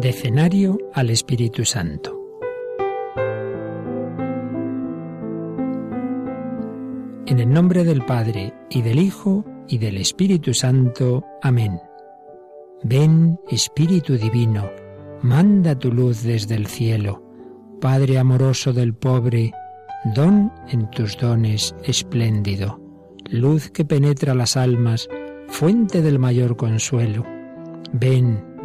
Decenario al Espíritu Santo. En el nombre del Padre, y del Hijo, y del Espíritu Santo. Amén. Ven, Espíritu Divino, manda tu luz desde el cielo. Padre amoroso del pobre, don en tus dones espléndido, luz que penetra las almas, fuente del mayor consuelo. Ven,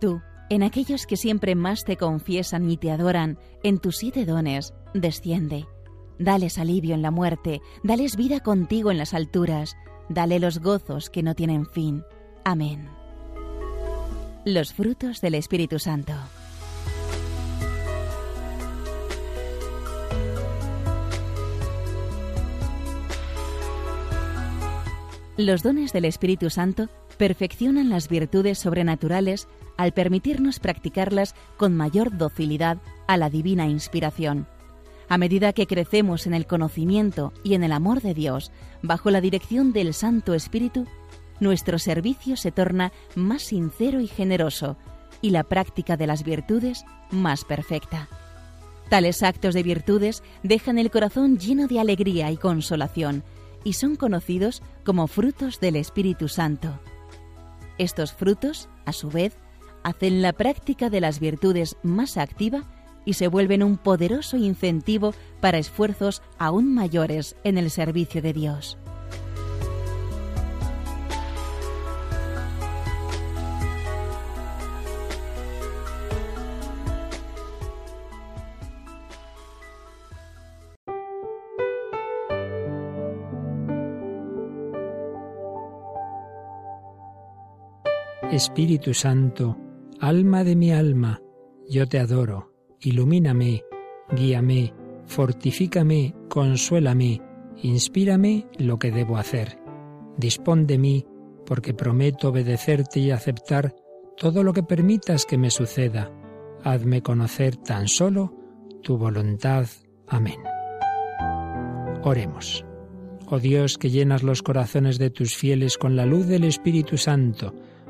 Tú, en aquellos que siempre más te confiesan y te adoran, en tus siete dones, desciende. Dales alivio en la muerte, dales vida contigo en las alturas, dale los gozos que no tienen fin. Amén. Los frutos del Espíritu Santo. Los dones del Espíritu Santo perfeccionan las virtudes sobrenaturales al permitirnos practicarlas con mayor docilidad a la divina inspiración. A medida que crecemos en el conocimiento y en el amor de Dios, bajo la dirección del Santo Espíritu, nuestro servicio se torna más sincero y generoso y la práctica de las virtudes más perfecta. Tales actos de virtudes dejan el corazón lleno de alegría y consolación y son conocidos como frutos del Espíritu Santo. Estos frutos, a su vez, hacen la práctica de las virtudes más activa y se vuelven un poderoso incentivo para esfuerzos aún mayores en el servicio de Dios. Espíritu Santo, alma de mi alma, yo te adoro, ilumíname, guíame, fortifícame, consuélame, inspírame lo que debo hacer. Dispón de mí, porque prometo obedecerte y aceptar todo lo que permitas que me suceda. Hazme conocer tan solo tu voluntad. Amén. Oremos. Oh Dios, que llenas los corazones de tus fieles con la luz del Espíritu Santo,